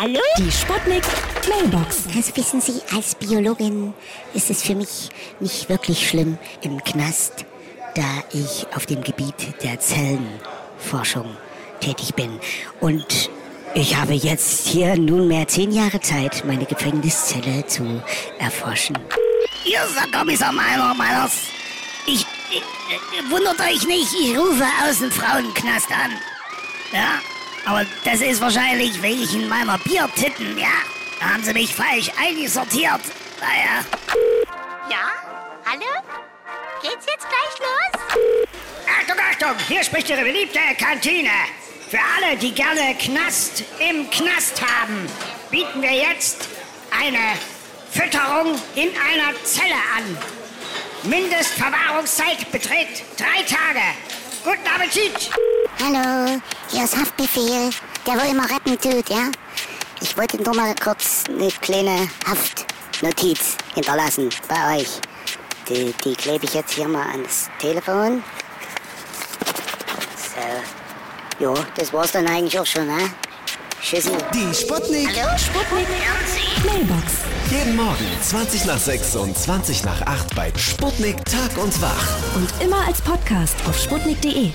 Hallo? Die Sputnik Mailbox. Also wissen Sie, als Biologin ist es für mich nicht wirklich schlimm im Knast, da ich auf dem Gebiet der Zellenforschung tätig bin. Und ich habe jetzt hier nunmehr zehn Jahre Zeit, meine Gefängniszelle zu erforschen. Hier ist der Kommissar Meiner, Meiners. Ich, ich, äh, wundert euch nicht, ich rufe aus dem Frauenknast an. Ja, aber das ist wahrscheinlich wegen meiner Biertitten, ja. Da haben sie mich falsch eingesortiert. Naja. Ja? Hallo? Geht's jetzt gleich los? Achtung, Achtung, hier spricht Ihre beliebte Kantine. Für alle, die gerne Knast im Knast haben, bieten wir jetzt eine Fütterung in einer Zelle an. Mindestverwahrungszeit beträgt drei Tage. Guten Appetit! Hallo, hier ist Haftbefehl, der wo immer retten tut, ja? Ich wollte nur mal kurz eine kleine Haftnotiz hinterlassen bei euch. Die, die klebe ich jetzt hier mal ans Telefon. So. Jo, das war's dann eigentlich auch schon, ne? Tschüssi. Die Sputnik. Sputnik Mailbox. Jeden Morgen 20 nach 6 und 20 nach 8 bei Sputnik Tag und Wach. Und immer als Podcast auf sputnik.de.